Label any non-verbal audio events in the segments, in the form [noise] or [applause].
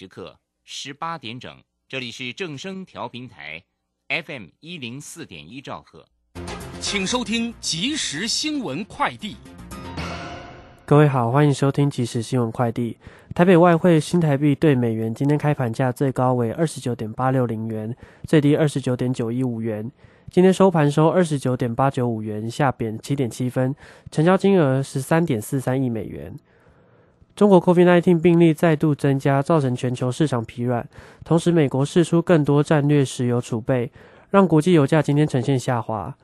时刻十八点整，这里是正声调频台，FM 一零四点一兆赫，请收听即时新闻快递。各位好，欢迎收听即时新闻快递。台北外汇新台币对美元今天开盘价最高为二十九点八六零元，最低二十九点九一五元。今天收盘收二十九点八九五元，下贬七点七分，成交金额十三点四三亿美元。中国 COVID-19 病例再度增加，造成全球市场疲软。同时，美国释出更多战略石油储备，让国际油价今天呈现下滑。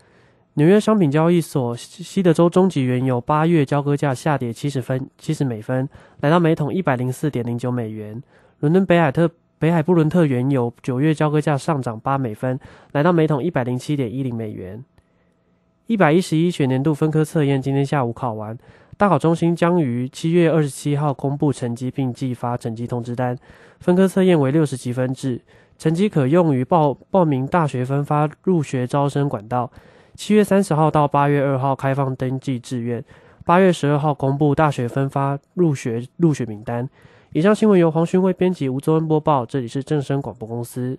纽约商品交易所西德州中级原油八月交割价下跌七十分七十美分，来到每桶一百零四点零九美元。伦敦北海特。北海布伦特原油九月交割价上涨八美分，来到每桶一百零七点一零美元。一百一十一学年度分科测验今天下午考完，大考中心将于七月二十七号公布成绩并寄发成绩通知单。分科测验为六十积分制，成绩可用于报报名大学分发入学招生管道。七月三十号到八月二号开放登记志愿，八月十二号公布大学分发入学入学名单。以上新闻由黄勋威编辑，吴宗恩播报。这里是正声广播公司。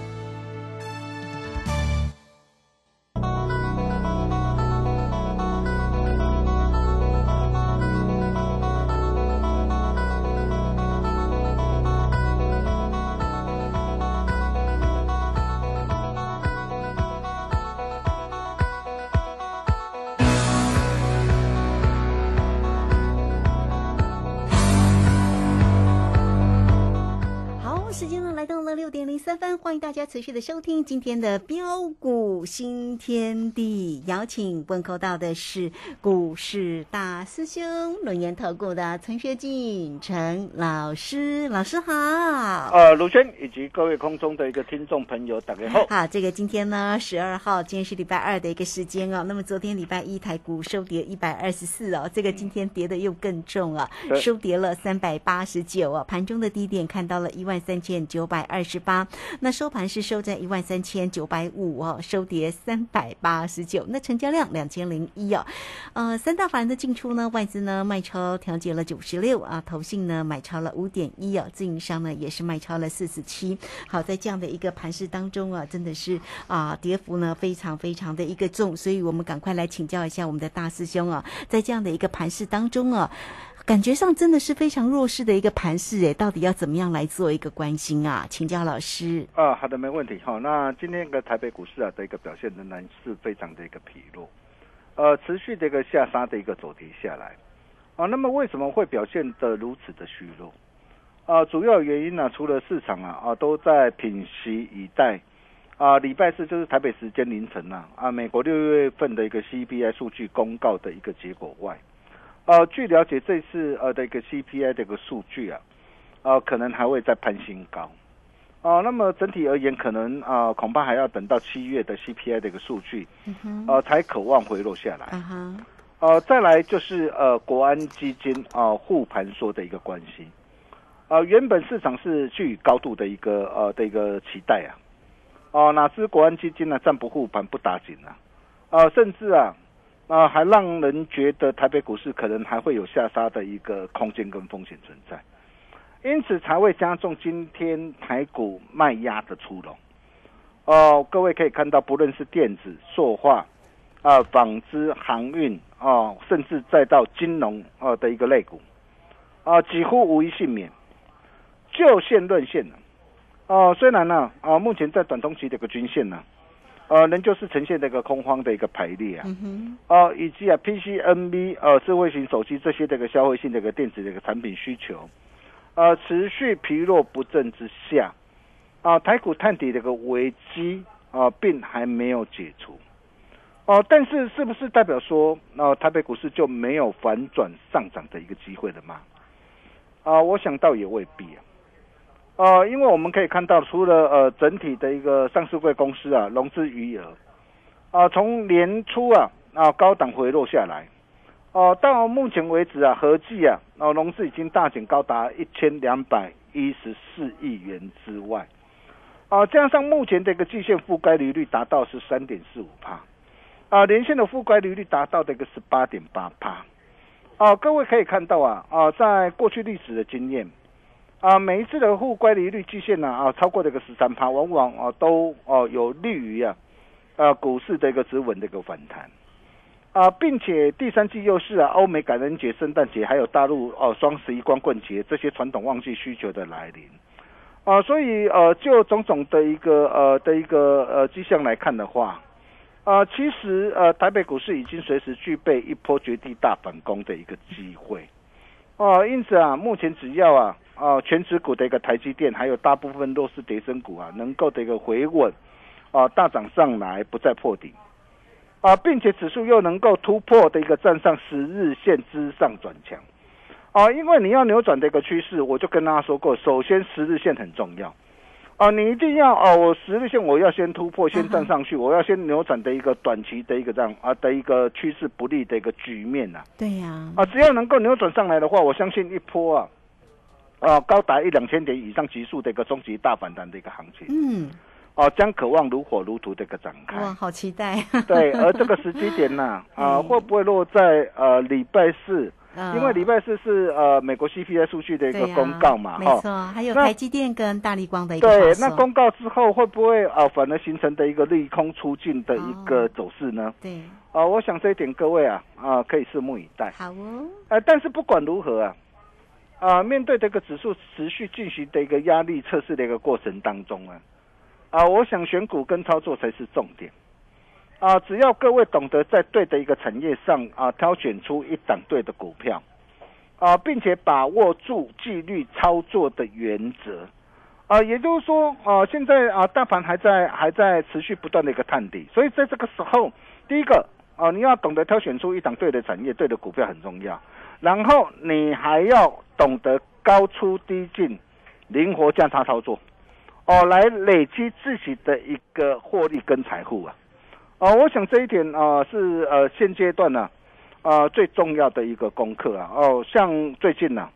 欢迎大家持续的收听今天的标股新天地，邀请问候到的是股市大师兄龙岩投顾的陈学进陈老师，老师好。呃，卢轩以及各位空中的一个听众朋友，大家好。好，这个今天呢，十二号，今天是礼拜二的一个时间哦。那么昨天礼拜一台股收跌一百二十四哦，这个今天跌的又更重啊，收跌了三百八十九哦。盘中的低点看到了一万三千九百二十八，那收盘是收在一万三千九百五哦，收跌三百八十九。那成交量两千零一哦，呃，三大法人的进出呢，外资呢卖超调节了九十六啊，投信呢买超了五点一哦，自营商呢也是卖超了四十七。好，在这样的一个盘势当中啊，真的是啊，跌幅呢非常非常的一个重，所以我们赶快来请教一下我们的大师兄啊，在这样的一个盘势当中啊。感觉上真的是非常弱势的一个盘势，诶，到底要怎么样来做一个关心啊？请教老师。啊，好的，没问题。好，那今天个台北股市啊的一个表现仍然是非常的一个疲弱，呃，持续的一个下杀的一个走跌下来。啊，那么为什么会表现的如此的虚弱？啊，主要原因呢，除了市场啊啊都在品息以待啊，礼拜四就是台北时间凌晨呐啊，美国六月份的一个 CPI 数据公告的一个结果外。呃，据了解，这次呃的一个 CPI 的一个数据啊，呃，可能还会再攀新高，啊，那么整体而言，可能啊，恐怕还要等到七月的 CPI 的一个数据，呃，才渴望回落下来。呃，再来就是呃，国安基金啊护盘说的一个关系，啊，原本市场是具高度的一个呃的一个期待啊，哦，哪知国安基金呢暂不护盘不打紧啊，啊，甚至啊。啊，还让人觉得台北股市可能还会有下杀的一个空间跟风险存在，因此才会加重今天台股卖压的出笼。哦，各位可以看到，不论是电子、塑化、啊纺织、航运啊，甚至再到金融啊的一个类股，啊几乎无一幸免。就线论线呢，哦，虽然呢啊，目前在短中期的一个均线呢。呃，仍旧是呈现这个空方的一个排列啊，哦，以及啊，PCNB 呃，智慧型手机这些这个消费性的一个电子的一个产品需求，呃，持续疲弱不振之下，啊，台股探底的一个危机啊，并还没有解除，哦，但是是不是代表说，那台北股市就没有反转上涨的一个机会了吗？啊，我想倒也未必啊。呃，因为我们可以看到，除了呃整体的一个上市贵公司啊融资余额，啊从年初啊啊高档回落下来，哦到目前为止啊合计啊哦融资已经大减高达一千两百一十四亿元之外，啊加上目前的一个季线覆盖利率达到是三点四五帕，啊连线的覆盖利率达到的一个十八点八帕，啊各位可以看到啊啊在过去历史的经验。啊，每一次的负乖离率季线呢，啊，超过这个十三趴，往往啊都哦有利于啊，呃股市的一个止稳的一个反弹，啊，并且第三季又是啊欧美感恩节、圣诞节，还有大陆哦双十一光棍节这些传统旺季需求的来临，啊，所以呃就种种的一个呃的一个呃迹象来看的话，啊，其实呃台北股市已经随时具备一波绝地大反攻的一个机会，哦，因此啊，目前只要啊。啊，全指股的一个台积电，还有大部分弱势跌升股啊，能够的一个回稳，啊，大涨上来，不再破底，啊，并且指数又能够突破的一个站上十日线之上转。强，啊，因为你要扭转的一个趋势，我就跟大家说过，首先十日线很重要，啊，你一定要哦，我十日线我要先突破，先站上去，我要先扭转的一个短期的一个这样啊的一个趋势不利的一个局面呐，对呀，啊，只要能够扭转上来的话，我相信一波啊。啊，高达一两千点以上急速的一个终极大反弹的一个行情，嗯，哦，将渴望如火如荼的一个展开，哇，好期待。对，而这个 [laughs] 时机点呢，啊，会不会落在呃礼拜四？因为礼拜四是呃美国 CPI 数据的一个公告嘛，没错，还有台积电跟大力光的一个对，那公告之后会不会啊反而形成的一个利空出尽的一个走势呢？对，啊，我想这一点各位啊啊可以拭目以待。好哦，呃，但是不管如何啊。啊，面对这个指数持续进行的一个压力测试的一个过程当中啊，啊，我想选股跟操作才是重点。啊，只要各位懂得在对的一个产业上啊，挑选出一档对的股票，啊，并且把握住纪律操作的原则，啊，也就是说啊，现在啊，大盘还在还在持续不断的一个探底，所以在这个时候，第一个啊，你要懂得挑选出一档对的产业、对的股票很重要。然后你还要懂得高出低进，灵活价差操作，哦，来累积自己的一个获利跟财富啊，哦，我想这一点啊是呃现阶段呢啊最重要的一个功课啊，哦，像最近呢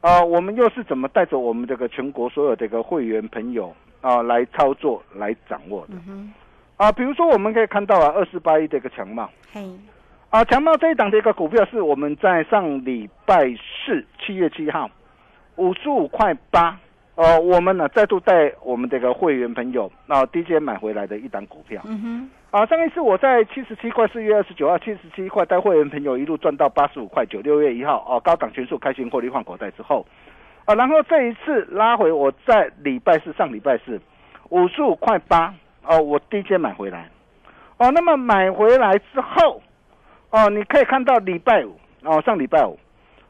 啊我们又是怎么带着我们这个全国所有的一个会员朋友啊来操作来掌握的。啊，比如说我们可以看到啊二十八亿的一个强貌。啊，强茂这一档的一个股票是我们在上礼拜四七月七号五十五块八，呃，我们呢再度带我们这个会员朋友啊低阶买回来的一档股票。嗯哼。啊，上一次我在七十七块，四月二十九号七十七块带会员朋友一路赚到八十五块九，六月一号哦高档全数开心获利换口袋之后，啊，然后这一次拉回我在礼拜四上礼拜四五十五块八哦，我低阶买回来，哦，那么买回来之后。哦，你可以看到礼拜五哦，上礼拜五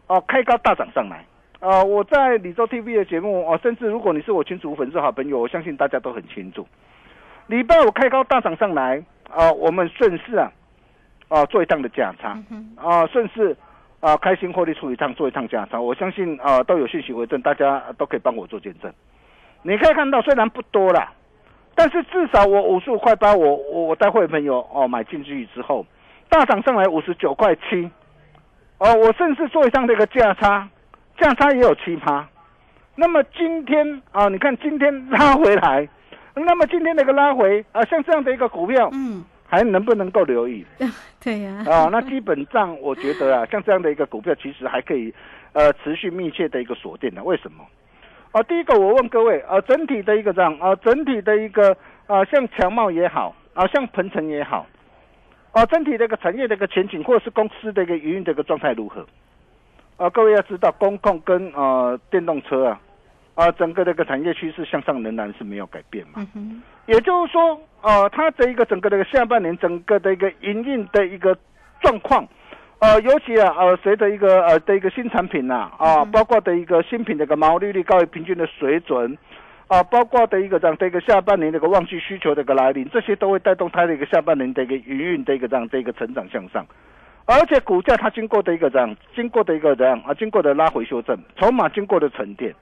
哦，开高大涨上来啊！我在李州 TV 的节目哦，甚至如果你是我群主粉丝好朋友，我相信大家都很清楚。礼拜五开高大涨上来啊，我们顺势啊啊做一趟的价差啊，顺势啊开心获利出一趟做一趟价差，我相信啊都有信息为证，大家都可以帮我做见证。你可以看到，虽然不多啦，但是至少我五十五块八，我我我带会朋友哦买进去之后。大涨上来五十九块七，哦，我甚至做一趟这个价差，价差也有七趴。那么今天啊，你看今天拉回来，那么今天那个拉回啊，像这样的一个股票，嗯，还能不能够留意？对呀、啊，那基本上我觉得啊，像这样的一个股票，其实还可以呃持续密切的一个锁定的。为什么？啊，第一个我问各位，啊，整体的一个这样啊，整体的一个啊，像强茂也好，啊，像鹏程也好，啊，整体的一个产业的一个前景，或者是公司的一个营运的一个状态如何？啊，各位要知道，公共跟呃电动车啊，啊，整个的一个产业趋势向上仍然是没有改变嘛。嗯，也就是说，呃，它的一个整个的一个下半年整个的一个营运的一个状况，呃，尤其啊，呃，随着一个呃的一个新产品呐、啊，嗯包括的一个新品的一个毛利率高于平均的水准，啊，包括的一个这样的一个下半年的一个旺季需求的一个来临，这些都会带动它的一个下半年的一个营运的一个这样的一个成长向上。而且股价它经过的一个这样，经过的一个这样啊，经过的拉回修正，筹码经过的沉淀，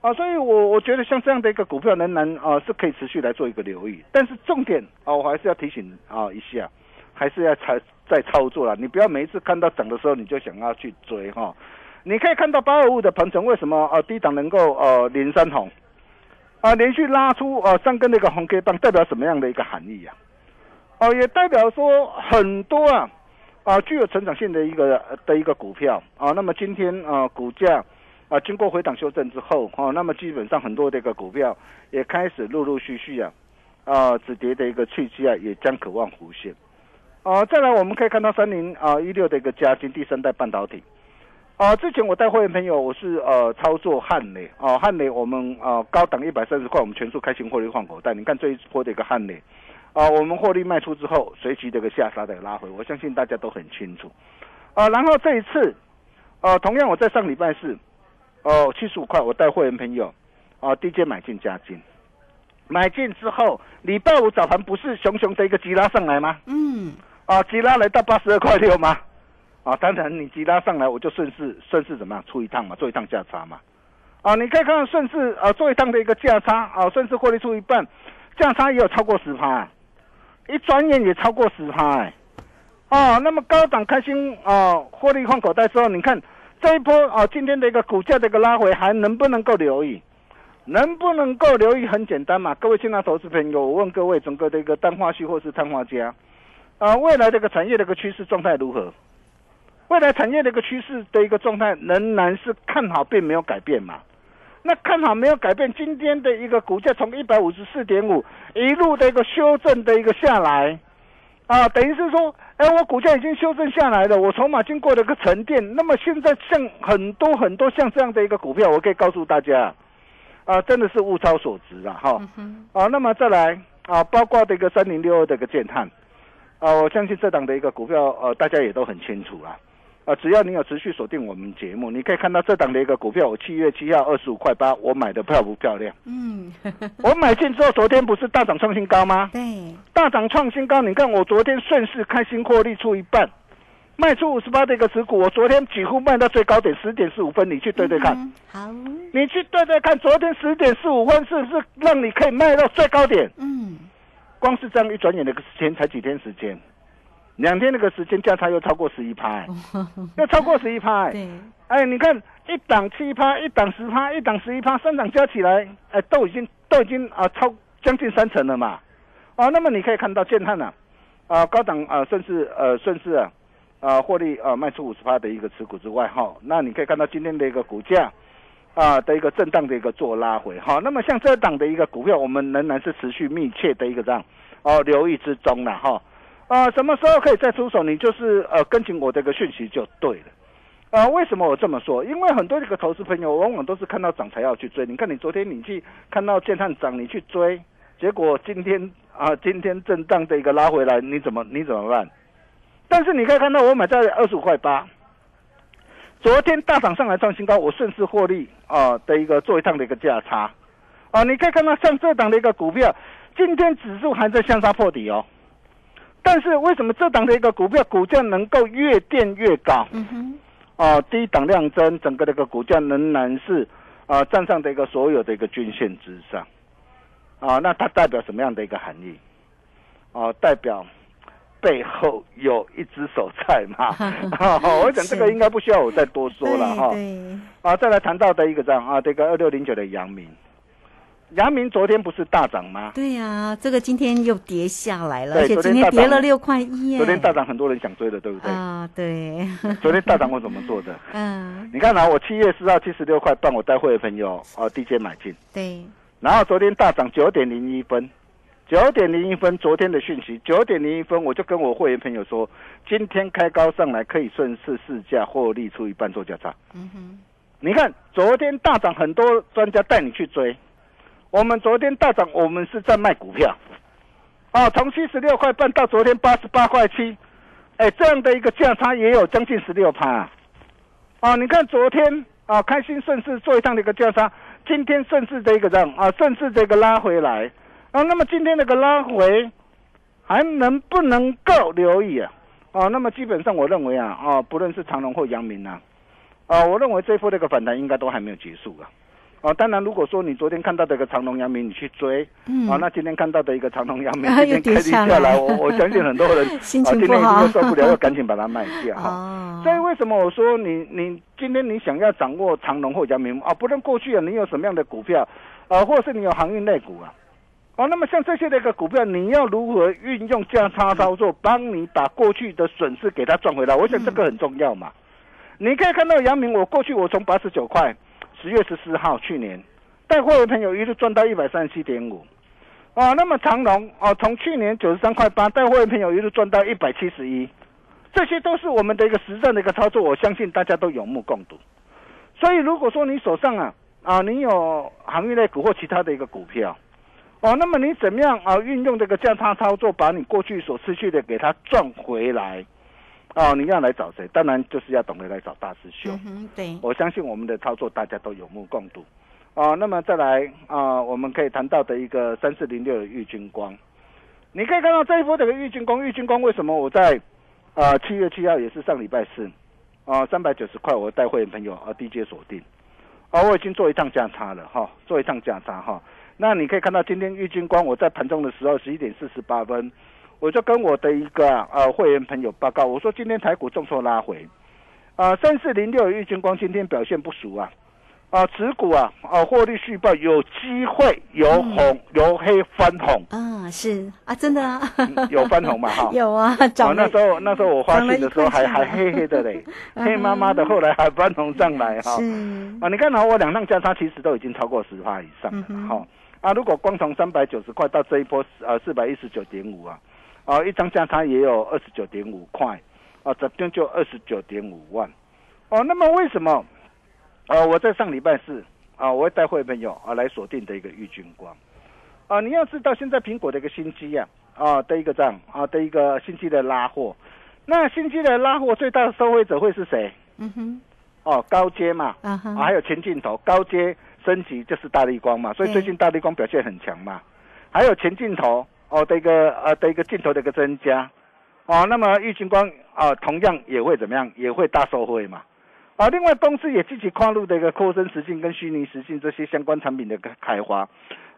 啊，所以我我觉得像这样的一个股票仍然啊是可以持续来做一个留意，但是重点啊，我还是要提醒啊一下，还是要操在操作了，你不要每一次看到涨的时候你就想要去追哈。你可以看到八二五的鹏程为什么啊低档能够呃连三红啊，连续拉出啊三根那个红 K 棒，代表什么样的一个含义呀、哦、也代表说很多啊啊具有成长性的一个的一个股票啊，那么今天啊股价。啊，经过回档修正之后，啊，那么基本上很多的一个股票也开始陆陆续续啊，啊止跌的一个契机啊，也将渴望浮现。啊，再来我们可以看到三零啊一六的一个加金第三代半导体。啊，之前我带会员朋友，我是呃操作汉磊啊，汉磊我们啊高档一百三十块，我们全数开新获利换口袋。你看这一波的一个汉磊啊，我们获利卖出之后，随即这个下杀的拉回，我相信大家都很清楚。啊，然后这一次，呃，同样我在上礼拜四。哦，七十五块，我带会员朋友，啊，低阶买进加金，买进之后，礼拜五早盘不是熊熊的一个急拉上来吗？嗯，啊，急拉来到八十二块六吗？啊，当然你急拉上来，我就顺势顺势怎么样出一趟嘛，做一趟价差嘛。啊，你可以看顺势啊做一趟的一个价差啊，顺势获利出一半，价差也有超过十趴，一转眼也超过十趴哎。哦，那么高档开心啊，获利换口袋之后，你看。这一波啊，今天的一个股价的一个拉回，还能不能够留意？能不能够留意？很简单嘛，各位新浪投资朋友，我问各位，整个的一个氮化系或是碳化镓啊，未来这个产业的一个趋势状态如何？未来产业的一个趋势的一个状态仍然是看好，并没有改变嘛？那看好没有改变，今天的一个股价从一百五十四点五一路的一个修正的一个下来。啊，等于是说，哎，我股价已经修正下来了，我筹码经过了一个沉淀，那么现在像很多很多像这样的一个股票，我可以告诉大家，啊，真的是物超所值啊，哈，啊，那么再来啊，包括这个三零六二的一个建汉，啊，我相信这档的一个股票，呃，大家也都很清楚啦。啊，只要你有持续锁定我们节目，你可以看到这档的一个股票，我七月七号二十五块八，我买的漂不漂亮？嗯，[laughs] 我买进之后，昨天不是大涨创新高吗？对，大涨创新高，你看我昨天顺势开新获利出一半，卖出五十八的一个持股，我昨天几乎卖到最高点十点四五分，你去对对看，嗯好，你去对对看，昨天十点四五分是不是让你可以卖到最高点？嗯，光是这样一转眼的时间，才几天时间，两天那个时间价差又超过十一趴，哎 [laughs] 又超过十一趴，哎，对，哎，你看一档七趴，一档十趴，一档十一趴，三档加起来，哎，都已经都已经啊超将近三成了嘛，啊，那么你可以看到建汉啊，啊高档啊顺势呃顺势啊啊获利啊卖出五十趴的一个持股之外哈，那你可以看到今天的一个股价啊的一个震荡的一个做拉回哈，那么像这档的一个股票，我们仍然是持续密切的一个这样哦留意之中了哈。啊，什么时候可以再出手？你就是呃跟紧我这个讯息就对了。啊，为什么我这么说？因为很多这个投资朋友往往都是看到涨才要去追。你看，你昨天你去看到建探涨，你去追，结果今天啊，今天震荡的一个拉回来，你怎么你怎么办？但是你可以看到，我买在二十五块八，昨天大涨上来创新高，我顺势获利啊的一个做一趟的一个价差啊，你可以看到像这档的一个股票，今天指数还在向上破底哦。但是为什么这档的一个股票股价能够越垫越高？嗯哼，啊，低档量增，整个的一个股价仍然是啊站上的一个所有的一个均线之上，啊，那它代表什么样的一个含义？啊，代表背后有一只手在嘛？[laughs] 啊我想这个应该不需要我再多说了哈。对，啊，再来谈到的一个这样啊，这个二六零九的阳明，阳明昨天不是大涨吗？对呀，这个今天又跌下来了，而且今天跌了六块一耶。昨天大涨，很多人想追的，对不对？啊，对，[laughs] 昨天大涨我怎么做的？嗯，你看啊，我七月四号七十六块半，我带会的朋友哦低阶买进，对，然后昨天大涨九点零一分，九点零一分，昨天的讯息九点零一分，我就跟我会员朋友说，今天开高上来可以顺势试价获利出一半做价差。嗯哼，你看昨天大涨，很多专家带你去追，我们昨天大涨，我们是在卖股票，哦，从七十六块半到昨天八十八块七，哎，这样的一个价差也有将近十六趴，啊，你看昨天啊，开心顺势做一趟的一个价差，今天顺势的一个这样啊，顺势这个拉回来，啊，那么今天那个拉回还能不能够留意啊？啊，那么基本上我认为啊，啊，不论是长隆或阳明啊，啊，我认为这一波这个反弹应该都还没有结束啊。啊，当然，如果说你昨天看到的一个长隆、阳明，你去追，嗯啊，那今天看到的一个长隆、阳明，[laughs] 啊今天开低又跌下下来，我我相信很多人 [laughs] 心啊，今天又受不了，要赶紧把它卖掉哈。[laughs] 哦，所以为什么我说你你今天你想要掌握长隆或阳明啊，不论过去啊你有什么样的股票，啊，或是你有航运类股啊，哦，那么像这些的一个股票，你要如何运用价差操作，帮你把过去的损失给它赚回来？我想这个很重要嘛。你可以看到阳明，我过去我从八十九块，十月十四号去年带会员朋友一路赚到一百三十七点五，啊，那么长隆哦，从去年九十三块八带会员朋友一路赚到一百七十一，这些都是我们的一个实战的一个操作，我相信大家都有目共睹。所以如果说你手上啊啊你有行业类股或其他的一个股票，哦，那么你怎么样啊运用这个价差操作，把你过去所失去的给它赚回来？哦，你要来找谁？当然就是要懂得来找大师兄。嗯，对，我相信我们的操作大家都有目共睹。啊、那么再来啊、我们可以谈到的一个三四零六的玉金光，你可以看到这一波的个玉金光，玉金光为什么我在啊七月七号也是上礼拜四啊三百九十块，我带会员朋友啊低阶锁定，啊我已经做一趟价差了哈，做一趟价差哈。那你可以看到今天玉金光我在盘中的时候十一点四十八分，我就跟我的一个呃会员朋友报告，我说今天台股重挫拉回，啊三四零六玉金光今天表现不俗啊。啊，持股啊，啊，获利续报有机会由红、由黑翻红，啊，是。啊，真的啊，嗯有翻红嘛哈？[laughs] 有啊，那时候那时候我发现的时候还还黑黑的嘞，嗯 [laughs] 黑麻麻的，后来还翻红上来哈。啊，你看啊，我两浪价差其实都已经超过十趴以上了哈。啊，如果光从三百九十块到这一波呃四百一十九点五啊，啊一张价差也有二十九点五块，啊这边就二十九点五万。哦，那么为什么？呃，我在上礼拜四啊，我会带会朋友啊来锁定的一个玉军光。啊，你要知道现在苹果的一个新机啊，啊的一个这样啊的一个新机的拉货，那新机的拉货最大的受惠者会是谁？嗯哼，哦，高阶嘛，啊还有前镜头高阶升级就是大力光嘛，所以最近大力光表现很强嘛。还有前镜头哦的一个呃的一个镜头的一个增加，哦，那么玉金光啊同样也会怎么样，也会大受惠嘛。啊，另外公司也积极跨入的一个扩增实境跟虚拟实境这些相关产品的一个开发，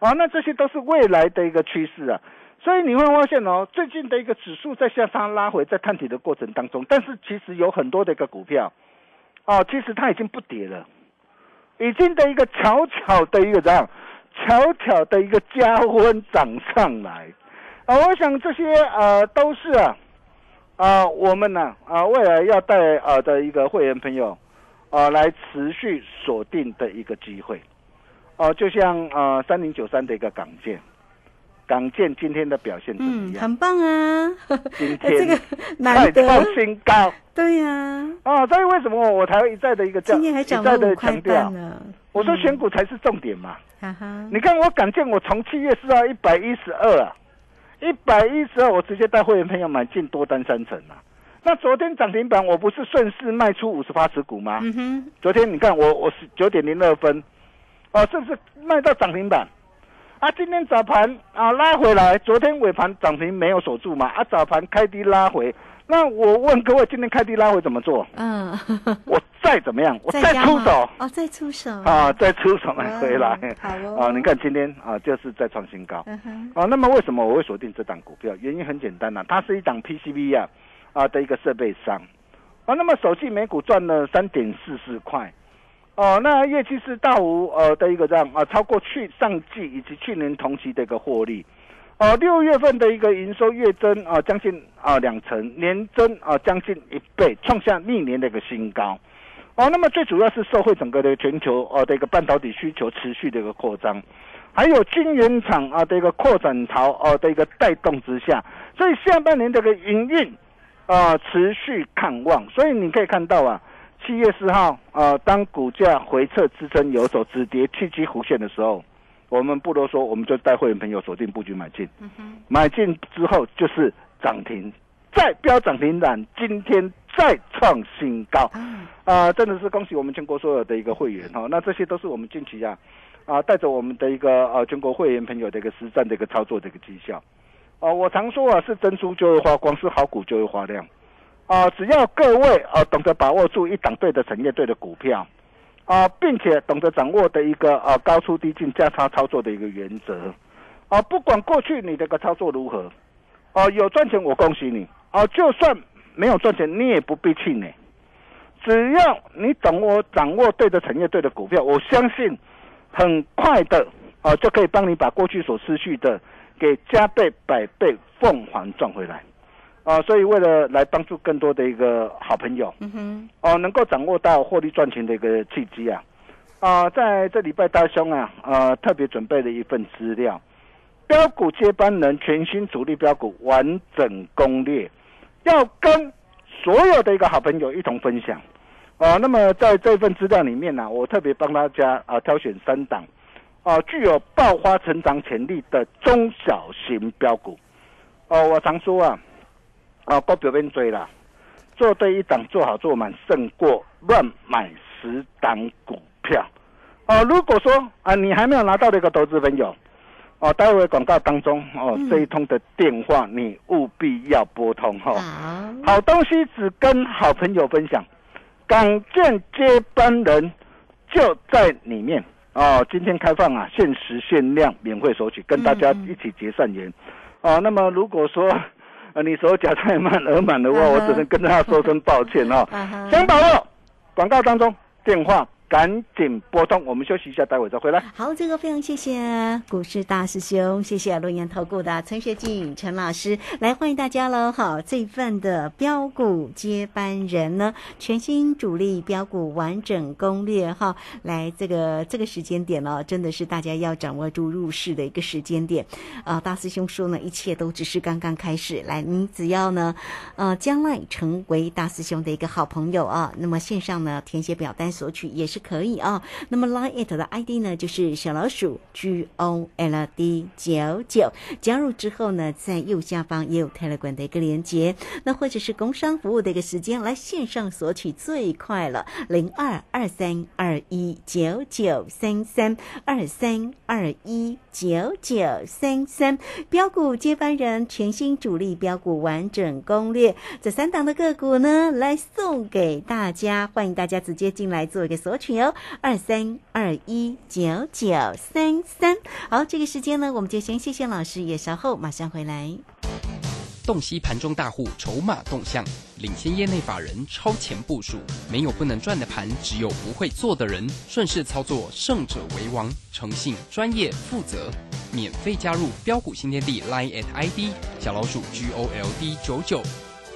啊，那这些都是未来的一个趋势啊。所以你会发现哦，最近的一个指数在向上拉回，在探底的过程当中，但是其实有很多的一个股票，哦，其实它已经不跌了。已经的一个悄悄的一个这样，悄悄的一个加温涨上来，啊，我想这些呃都是啊，啊我们呢啊未来要带呃的一个会员朋友啊来持续锁定的一个机会，哦、就像呃三零九三的一个港建，港建今天的表现怎么嗯，样？很棒啊，今 [laughs] 这个天难再创得，新高对呀，啊！所以为什么我才会一再的一个今天还一再的涨了五块强调半？呢，我说嗯选股才是重点嘛。哈哈，你看我港建，我从七月四号一百一十二啊，一百一十二，我直接带会员朋友买进多单三成啊。那昨天涨停板，我不是顺势卖出五十八持股吗？嗯哼，昨天你看我我是九点零二分，哦，是不是卖到涨停板？啊，今天早盘啊拉回来，昨天尾盘涨停没有守住嘛？啊，早盘开低拉回，那我问各位，今天开低拉回怎么做？嗯，[laughs] 我再怎么样，我再出手哦，再出手啊，，再出手买回来。哇好哦啊，你看今天啊，就是在创新高。嗯哼，啊，那么为什么我会锁定这档股票？原因很简单呐、它是一档 PCB 啊啊的一个设备商啊。那么首季每股赚了三点四四块哦，那业绩是大幅呃的一个这样啊，超过去上季以及去年同期的一个获利。哦，六月份的一个营收月增啊，将近啊两成，年增啊将近一倍，创下历年的一个新高。哦，那么最主要是社会整个的全球哦的一个半导体需求持续的一个扩张，还有晶圆厂啊的一个扩展潮哦的一个带动之下，所以下半年这个营运啊持续看望。所以你可以看到啊，七月四号啊，当股价回撤支撑有所止跌去基弧线的时候。我们不多说，我们就带会员朋友锁定布局买进，买进之后就是涨停，再飙涨停板，今天再创新高，啊，真的是恭喜我们全国所有的一个会员哈。那这些都是我们近期啊，啊，带着我们的一个呃全国会员朋友的一个实战的一个操作的一个绩效。哦，我常说啊，是珍珠就会发光，是好股就会发亮，啊，只要各位啊懂得把握住一档对的产业对的股票。啊，并且懂得掌握的一个啊高出低进价差操作的一个原则，啊，不管过去你的个操作如何，啊，有赚钱我恭喜你，啊，就算没有赚钱你也不必气馁，只要你掌握掌握对的产业对的股票，我相信很快的啊就可以帮你把过去所失去的给加倍百倍凤凰赚回来。啊，所以为了来帮助更多的一个好朋友，嗯哼，哦，能够掌握到获利赚钱的一个契机啊，啊，在这礼拜大兄啊，呃，特别准备了一份资料，标股接班人全新主力标股完整攻略，要跟所有的一个好朋友一同分享，啊，那么在这份资料里面呢，我特别帮大家啊挑选三档，啊，具有爆发成长潜力的中小型标股，哦，我常说啊。啊，股表面追啦，做对一档做好做满，胜过乱买十档股票。哦，如果说啊，你还没有拿到的一个投资朋友，哦，待会广告当中哦，这一通的电话你务必要拨通哈。好东西只跟好朋友分享，港建接班人就在里面哦。今天开放啊，限时限量，免费索取，跟大家一起结善缘。哦，那么如果说。啊，你手脚太慢而满的话，我只能跟他说声抱歉哦。先把握广告当中电话。赶紧拨通，我们休息一下，待会再回来。好，这个非常谢谢股市大师兄，谢谢龙岩投顾的陈学进陈老师来欢迎大家了。好，这一份的标股接班人呢，全新主力标股完整攻略哈，来这个这个时间点呢，真的是大家要掌握住入市的一个时间点啊。大师兄说呢，一切都只是刚刚开始。来，你只要呢，呃，将来成为大师兄的一个好朋友啊，那么线上呢填写表单索取也是。是可以啊，那么 Line it 的 ID 呢，就是小老鼠 G O L D 九九，加入之后呢，在右下方也有 Telegram 的一个连接，那或者是工商服务的一个时间，来线上索取最快了，零二二三二一九九三三二三二一九九三三，标股接班人全新主力标股完整攻略，这三档的个股呢，来送给大家，欢迎大家直接进来做一个索取。有二三二一九九三三，好，这个时间呢，我们就先谢谢老师，也稍后马上回来。洞悉盘中大户筹码动向，领先业内法人超前部署，没有不能赚的盘，只有不会做的人。顺势操作，胜者为王。诚信、专业、负责，免费加入标股新天地 Line at ID 小老鼠 G O L D 九九。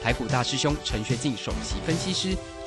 台股大师兄陈学进首席分析师，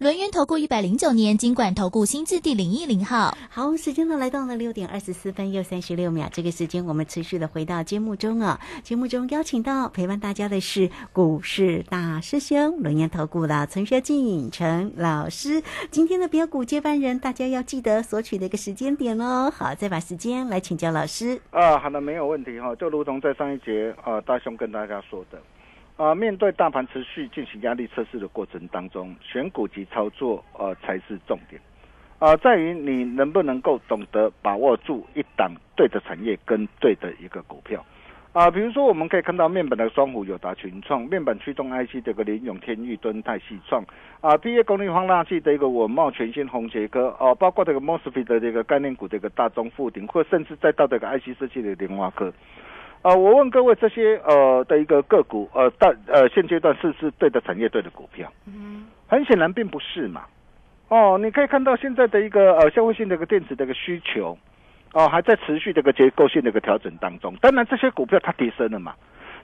轮源投顾一百零九年金管投顾新字第零一零号。好，时间呢来到了六点二十四分又三十六秒，这个时间我们持续的回到节目中啊。节目中邀请到陪伴大家的是股市大师兄轮源投顾的陈学进陈老师。今天的标股接班人，大家要记得索取的一个时间点哦。好，再把时间来请教老师。啊，好的，没有问题哈。就如同在上一节啊，大兄跟大家说的。啊，面对大盘持续进行压力测试的过程当中，选股及操作呃才是重点，啊，在于你能不能够懂得把握住一档对的产业跟对的一个股票，啊，比如说我们可以看到面板的双虎友达群创，面板驱动 IC 的一个联永天域敦泰系创，啊，毕业功率放大器的一个稳茂全新红杰科，哦，包括这个 mosfet 的这个概念股的一个大中富鼎，或甚至再到这个 IC 设计的莲花科。呃，我问各位这些呃的一个个股，呃，但呃现阶段是不是对的产业对的股票？嗯，很显然并不是嘛。哦，你可以看到现在的一个呃消费性的一个电子的一个需求，哦还在持续的一个结构性的一个调整当中。当然这些股票它提升了嘛，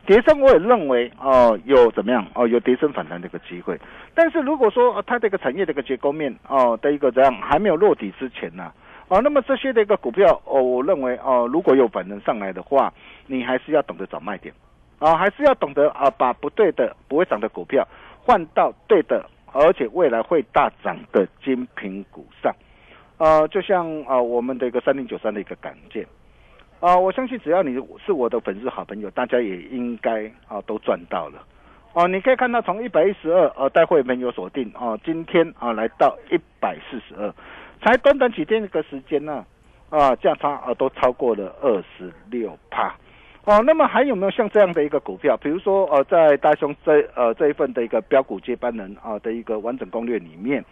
跌升我也认为哦有怎么样哦有跌升反弹的一个机会。但是如果说它这个产业的一个结构面哦的一个怎样还没有落底之前呢？哦，那么这些的一个股票哦，我认为哦如果有反弹上来的话。你还是要懂得找卖点，啊，还是要懂得啊，把不对的、不会涨的股票换到对的，而且未来会大涨的精品股上，呃，就像啊，我们的一个三零九三的一个港件，啊，我相信只要你是我的粉丝好朋友，大家也应该啊都赚到了，哦，你可以看到从一百一十二，呃，待会没有锁定，哦，今天啊来到一百四十二，才短短几天一个时间呢，啊，价差啊都超过了二十六帕。哦，那么还有没有像这样的一个股票？比如说，呃，在大雄这呃这一份的一个标股接班人啊的一个完整攻略里面，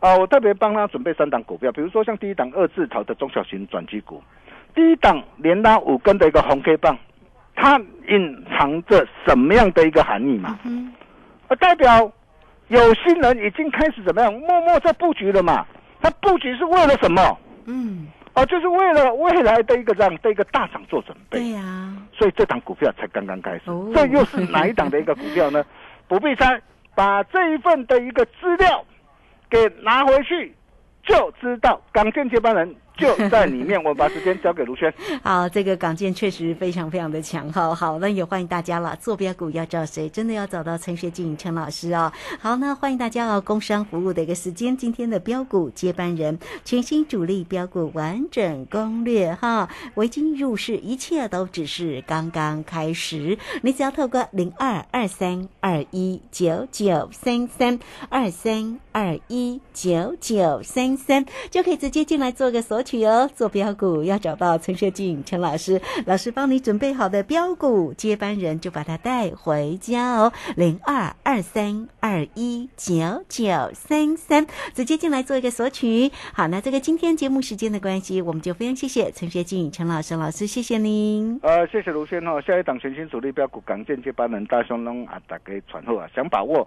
啊，我特别帮他准备三档股票，比如说像第一档二字头的中小型转机股，第一档连拉五根的一个红 K 棒，它隐藏着什么样的一个含义嘛？嗯，啊，代表有心人已经开始怎么样，默默在布局了嘛？他布局是为了什么？嗯。哦，就是为了未来的一个这样的一个大涨做准备。对呀，所以这档股票才刚刚开始。这又是哪一档的一个股票呢？[laughs] 不必猜，把这一份的一个资料给拿回去，就知道港建接班人。[laughs] 就在里面，我把时间交给卢轩。[laughs] 好，这个港建确实非常非常的强哈。好，那也欢迎大家了。坐标股要找谁？真的要找到陈学静陈老师哦。好，那欢迎大家哦。工商服务的一个时间，今天的标股接班人，全新主力标股完整攻略哈。围巾入市，一切都只是刚刚开始。你只要透过零二二三二一九九三三二三二一九九三三，就可以直接进来做个索。取哦，做标股要找到陈学静陈老师，老师帮你准备好的标股接班人就把他带回家哦，零二二三二一九九三三，直接进来做一个索取。好，那这个今天节目时间的关系，我们就非常谢谢陈学静陈老师老师，谢谢您。呃，谢谢卢先哦，下一档全新主力标股港建接班人大雄龙啊，大家传后啊，想把握。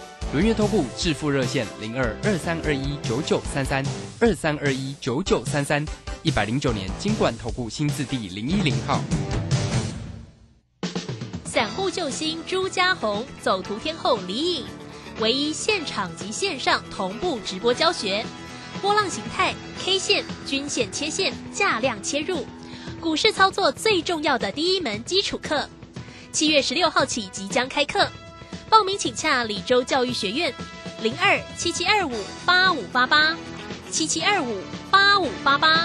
轮月投顾致富热线零二二三二一九九三三二三二一九九三三一百零九年金管投顾新字第零一零号。散户救星朱家红，走图天后李颖，唯一现场及线上同步直播教学，波浪形态、K 线、均线切线、价量切入，股市操作最重要的第一门基础课，七月十六号起即将开课。报名请洽李州教育学院，零二七七二五八五八八，七七二五八五八八。